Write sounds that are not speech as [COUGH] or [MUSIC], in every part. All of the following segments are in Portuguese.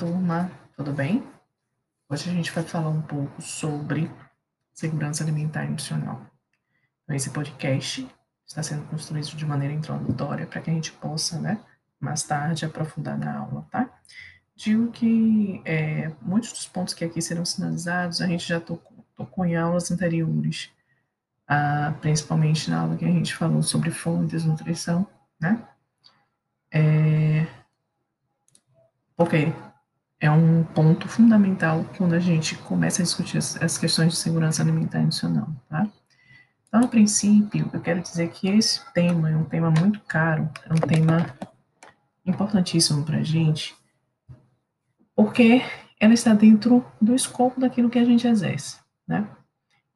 turma, tudo bem? Hoje a gente vai falar um pouco sobre segurança alimentar e nutricional. Então, esse podcast está sendo construído de maneira introdutória para que a gente possa, né, mais tarde aprofundar na aula, tá? Digo que é, muitos dos pontos que aqui serão sinalizados a gente já tocou, tocou em aulas anteriores, ah, principalmente na aula que a gente falou sobre fome e desnutrição, né? É, porque é um ponto fundamental quando a gente começa a discutir as, questões de segurança alimentar nutricional, tá? Então, a princípio, eu quero dizer que esse tema é um tema muito caro, é um tema importantíssimo para a gente, porque ela está dentro do escopo daquilo que a gente exerce, né?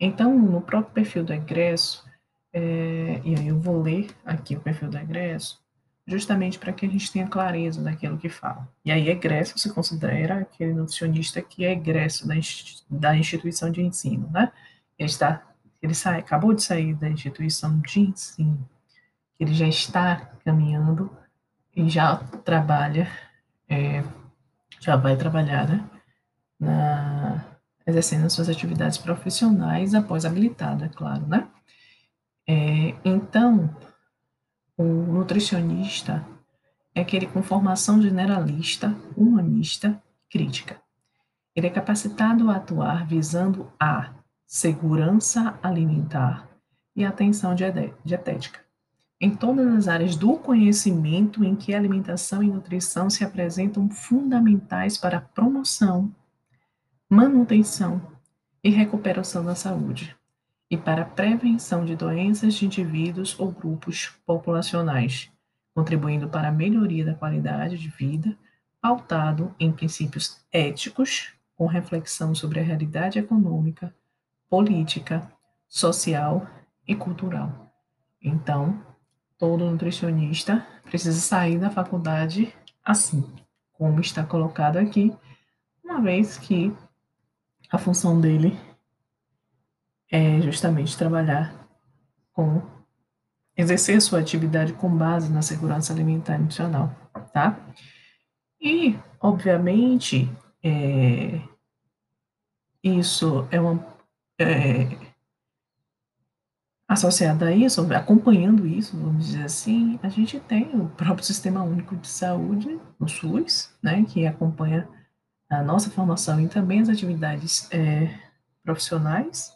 Então, no próprio perfil do egresso, é, e aí eu vou ler aqui o perfil do egresso, justamente para que a gente tenha clareza daquilo que fala. E aí, egresso se considera aquele nutricionista que é egresso da, da instituição de ensino, né? Ele está, ele sai, acabou de sair da instituição de ensino, ele já está caminhando e já trabalha, é, já vai trabalhar, né? Na, exercendo suas atividades profissionais após habilitado, é claro, né? É, então, o nutricionista é aquele com formação generalista, humanista, crítica. Ele é capacitado a atuar visando a segurança alimentar e atenção dietética, em todas as áreas do conhecimento em que alimentação e nutrição se apresentam fundamentais para promoção, manutenção e recuperação da saúde e para a prevenção de doenças de indivíduos ou grupos populacionais, contribuindo para a melhoria da qualidade de vida, pautado em princípios éticos, com reflexão sobre a realidade econômica, política, social e cultural. Então, todo nutricionista precisa sair da faculdade assim, como está colocado aqui, uma vez que a função dele é justamente trabalhar com exercer sua atividade com base na segurança alimentar nutricional, tá? E, obviamente, é, isso é uma é, associada a isso, acompanhando isso, vamos dizer assim, a gente tem o próprio Sistema Único de Saúde, o SUS, né, que acompanha a nossa formação e também as atividades é, profissionais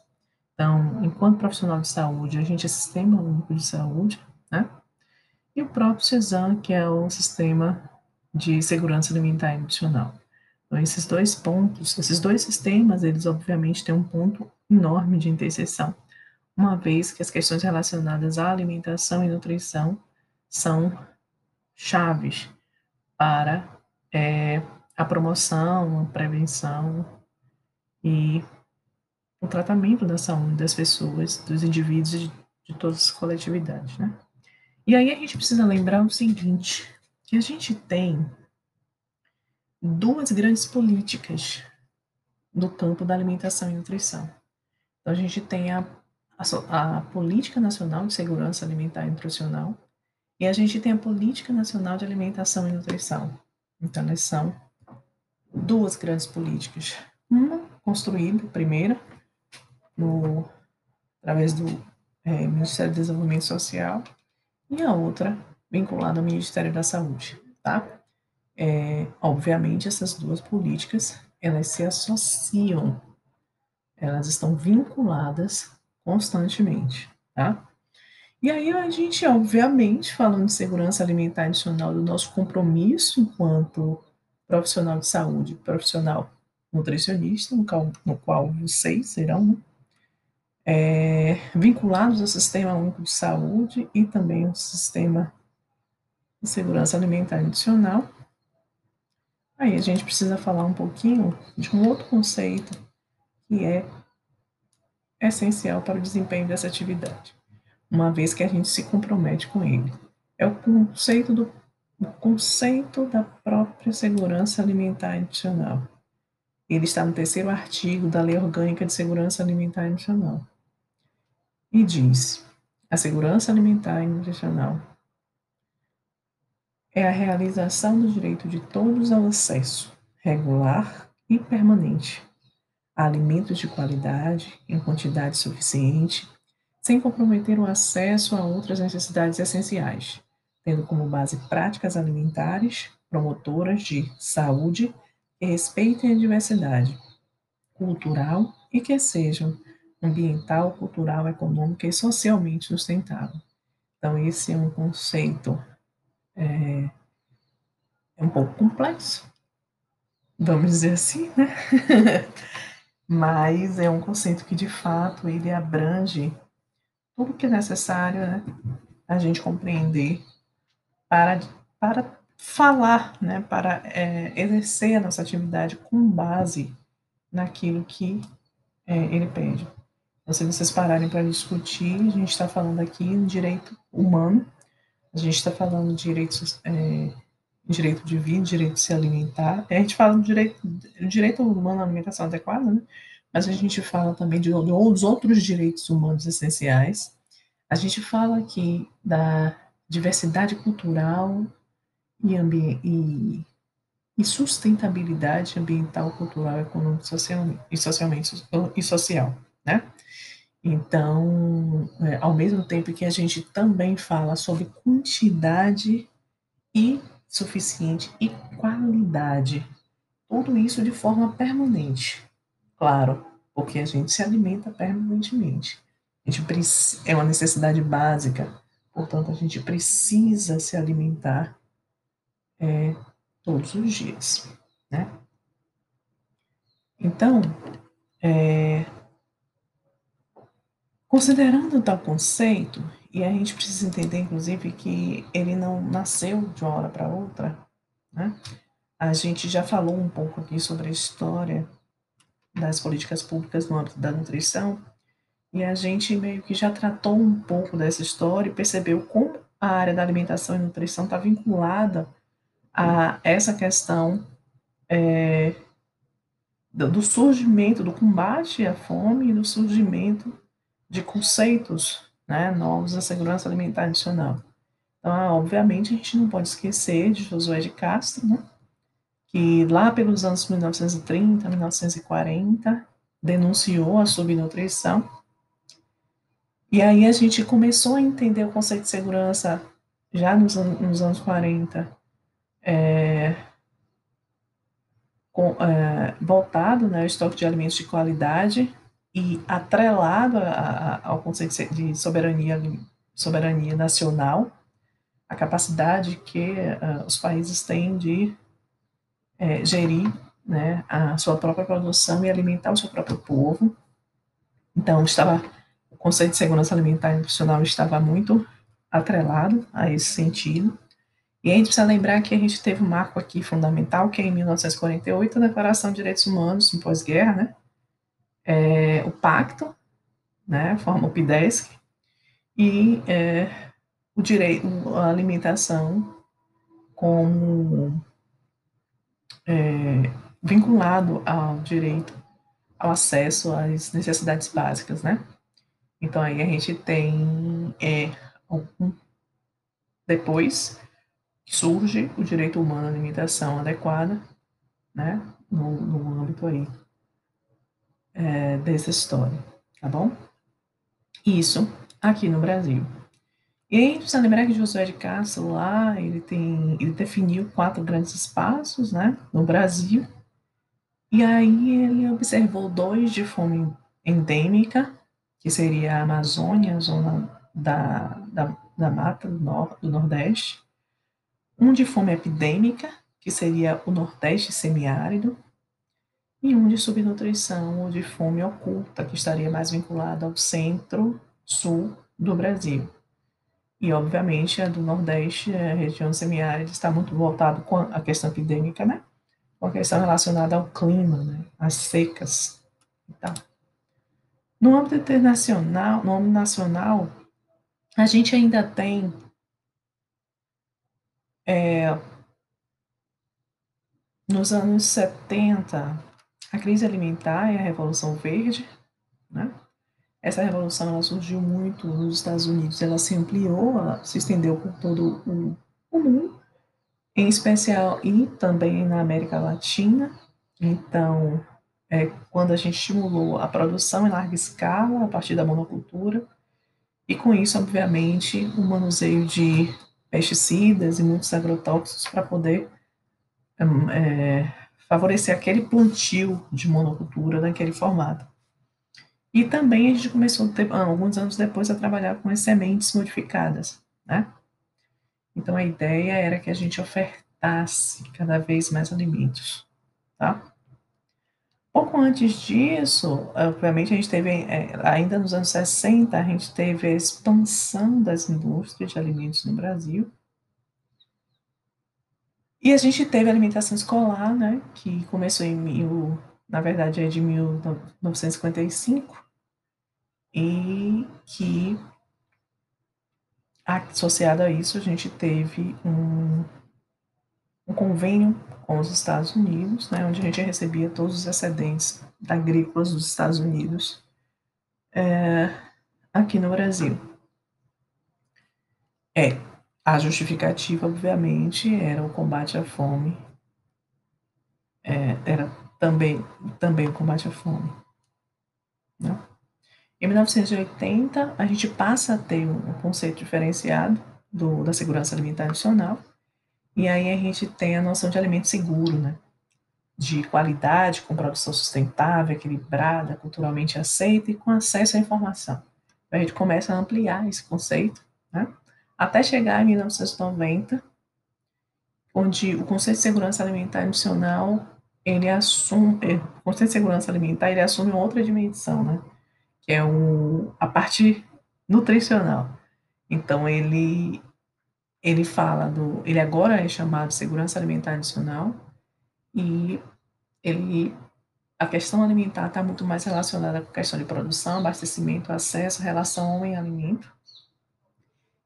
então, enquanto profissional de saúde, a gente é Sistema Único de Saúde, né? E o próprio CESAM, que é o Sistema de Segurança Alimentar e Nutricional. Então, esses dois pontos, esses dois sistemas, eles obviamente têm um ponto enorme de interseção, uma vez que as questões relacionadas à alimentação e nutrição são chaves para é, a promoção, a prevenção e o tratamento da saúde das pessoas, dos indivíduos e de, de todas as coletividades, né? E aí a gente precisa lembrar o seguinte, que a gente tem duas grandes políticas no campo da alimentação e nutrição. Então a gente tem a, a, a Política Nacional de Segurança Alimentar e Nutricional e a gente tem a Política Nacional de Alimentação e Nutrição. Então elas são duas grandes políticas. Uma construída, primeira, no, através do é, Ministério do Desenvolvimento Social, e a outra vinculada ao Ministério da Saúde, tá? É, obviamente, essas duas políticas, elas se associam, elas estão vinculadas constantemente, tá? E aí a gente, obviamente, falando de segurança alimentar adicional, do nosso compromisso enquanto profissional de saúde, profissional nutricionista, no qual, no qual vocês serão, né? É, vinculados ao Sistema Único de Saúde e também ao Sistema de Segurança Alimentar Adicional. Aí a gente precisa falar um pouquinho de um outro conceito que é essencial para o desempenho dessa atividade, uma vez que a gente se compromete com ele. É o conceito do o conceito da própria segurança alimentar adicional. Ele está no terceiro artigo da Lei Orgânica de Segurança Alimentar Adicional e diz: a segurança alimentar e nutricional é a realização do direito de todos ao acesso, regular e permanente, alimentos de qualidade em quantidade suficiente, sem comprometer o acesso a outras necessidades essenciais, tendo como base práticas alimentares promotoras de saúde que respeitem a diversidade cultural e que sejam ambiental, cultural, econômica e socialmente sustentável. Então, esse é um conceito é, é um pouco complexo, vamos dizer assim, né? [LAUGHS] Mas é um conceito que, de fato, ele abrange tudo que é necessário né, a gente compreender para, para falar, né, para é, exercer a nossa atividade com base naquilo que é, ele pede. Então, se vocês pararem para discutir, a gente está falando aqui em direito humano, a gente está falando de direitos, é, direito de vida, direito de se alimentar. A gente fala do direito, direito humano à alimentação adequada, né? mas a gente fala também de, de outros direitos humanos essenciais. A gente fala aqui da diversidade cultural e, e, e sustentabilidade ambiental, cultural, econômica social, e socialmente e social, né? Então, é, ao mesmo tempo que a gente também fala sobre quantidade e suficiente e qualidade, tudo isso de forma permanente, claro, porque a gente se alimenta permanentemente. A gente é uma necessidade básica, portanto, a gente precisa se alimentar é, todos os dias, né? Então, é, considerando tal conceito, e a gente precisa entender, inclusive, que ele não nasceu de uma hora para outra, né? A gente já falou um pouco aqui sobre a história das políticas públicas no âmbito da nutrição, e a gente meio que já tratou um pouco dessa história e percebeu como a área da alimentação e nutrição está vinculada a essa questão é, do surgimento, do combate à fome e do surgimento de conceitos né, novos da segurança alimentar adicional. Então, obviamente, a gente não pode esquecer de Josué de Castro, né, que lá pelos anos 1930, 1940, denunciou a subnutrição. E aí a gente começou a entender o conceito de segurança já nos, nos anos 40, é, com, é, voltado né, ao estoque de alimentos de qualidade e atrelado a, a, ao conceito de soberania, soberania nacional, a capacidade que uh, os países têm de é, gerir né, a sua própria produção e alimentar o seu próprio povo. Então, estava o conceito de segurança alimentar nutricional estava muito atrelado a esse sentido. E a gente precisa lembrar que a gente teve um marco aqui fundamental, que é em 1948, a Declaração de Direitos Humanos, no pós-guerra, né? É, o Pacto, né? Forma o PIDESC, e é, o direito, a alimentação como é, vinculado ao direito ao acesso às necessidades básicas, né? Então aí a gente tem é, um, depois surge o direito humano à alimentação adequada, né, no, no âmbito aí é, dessa história, tá bom? Isso aqui no Brasil. E aí, precisa lembrar que Josué de Castro lá, ele tem, ele definiu quatro grandes espaços, né, no Brasil, e aí ele observou dois de fome endêmica, que seria a Amazônia, a zona da, da, da mata do, nor, do Nordeste, um de fome epidêmica, que seria o Nordeste semiárido, e um de subnutrição ou de fome oculta, que estaria mais vinculado ao centro-sul do Brasil. E, obviamente, a do Nordeste, a região semiárida, está muito voltado com a questão epidêmica, né? Com a questão relacionada ao clima, né? As secas e tal. No âmbito internacional, no âmbito nacional, a gente ainda tem é, nos anos 70, a crise alimentar e a Revolução Verde, né? Essa revolução ela surgiu muito nos Estados Unidos, ela se ampliou, ela se estendeu por todo o, mundo, em especial e também na América Latina, Então, é, quando a gente estimulou a produção em larga escala a partir da monocultura, e com isso, obviamente, o manuseio de pesticidas e muitos agrotóxicos para poder é, favorecer aquele plantio de monocultura daquele formato. E também a gente começou, ter, alguns anos depois, a trabalhar com as sementes modificadas, né? Então, a ideia era que a gente ofertasse cada vez mais alimentos, tá? Pouco antes disso, obviamente, a gente teve, é, ainda nos anos 60, a gente teve a expansão das indústrias de alimentos no Brasil. E a gente teve a alimentação escolar, né, que começou em mil, na verdade, é de 1955, e que associado a isso, a gente teve um, um convênio com os Estados Unidos, né, onde a gente recebia todos os excedentes agrícolas dos Estados Unidos é, aqui no Brasil. É, a justificativa, obviamente, era o combate à fome, é, era também, também o combate à fome. Né? Em 1980, a gente passa a ter um conceito diferenciado do, da segurança alimentar nacional, e aí a gente tem a noção de alimento seguro, né? De qualidade, com produção sustentável, equilibrada, culturalmente aceita e com acesso à informação. A gente começa a ampliar esse conceito, né? Até chegar em 1990, onde o conceito de segurança alimentar nacional ele assume, é, o conceito de segurança alimentar ele assume outra dimensão, né? Que é o, a parte nutricional. Então ele ele fala do, ele agora é chamado segurança alimentar adicional e ele a questão alimentar está muito mais relacionada com a questão de produção, abastecimento, acesso, relação homem-alimento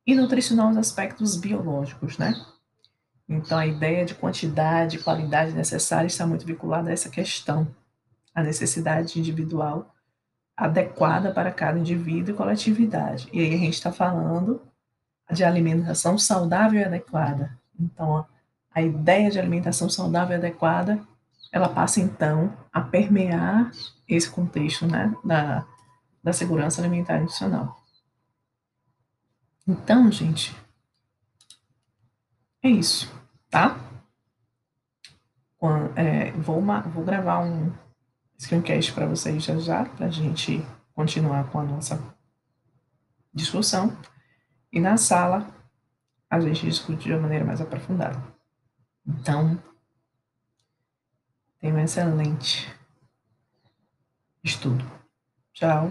e nutricional os aspectos biológicos, né? Então a ideia de quantidade e qualidade necessária está muito vinculada a essa questão, a necessidade individual adequada para cada indivíduo e coletividade. E aí a gente está falando de alimentação saudável e adequada. Então, a ideia de alimentação saudável e adequada, ela passa então a permear esse contexto, né, da, da segurança alimentar nacional. Então, gente, é isso, tá? É, vou, vou gravar um screencast para vocês já já, para a gente continuar com a nossa discussão. E na sala, a gente discute de uma maneira mais aprofundada. Então, tenha um excelente estudo. Tchau.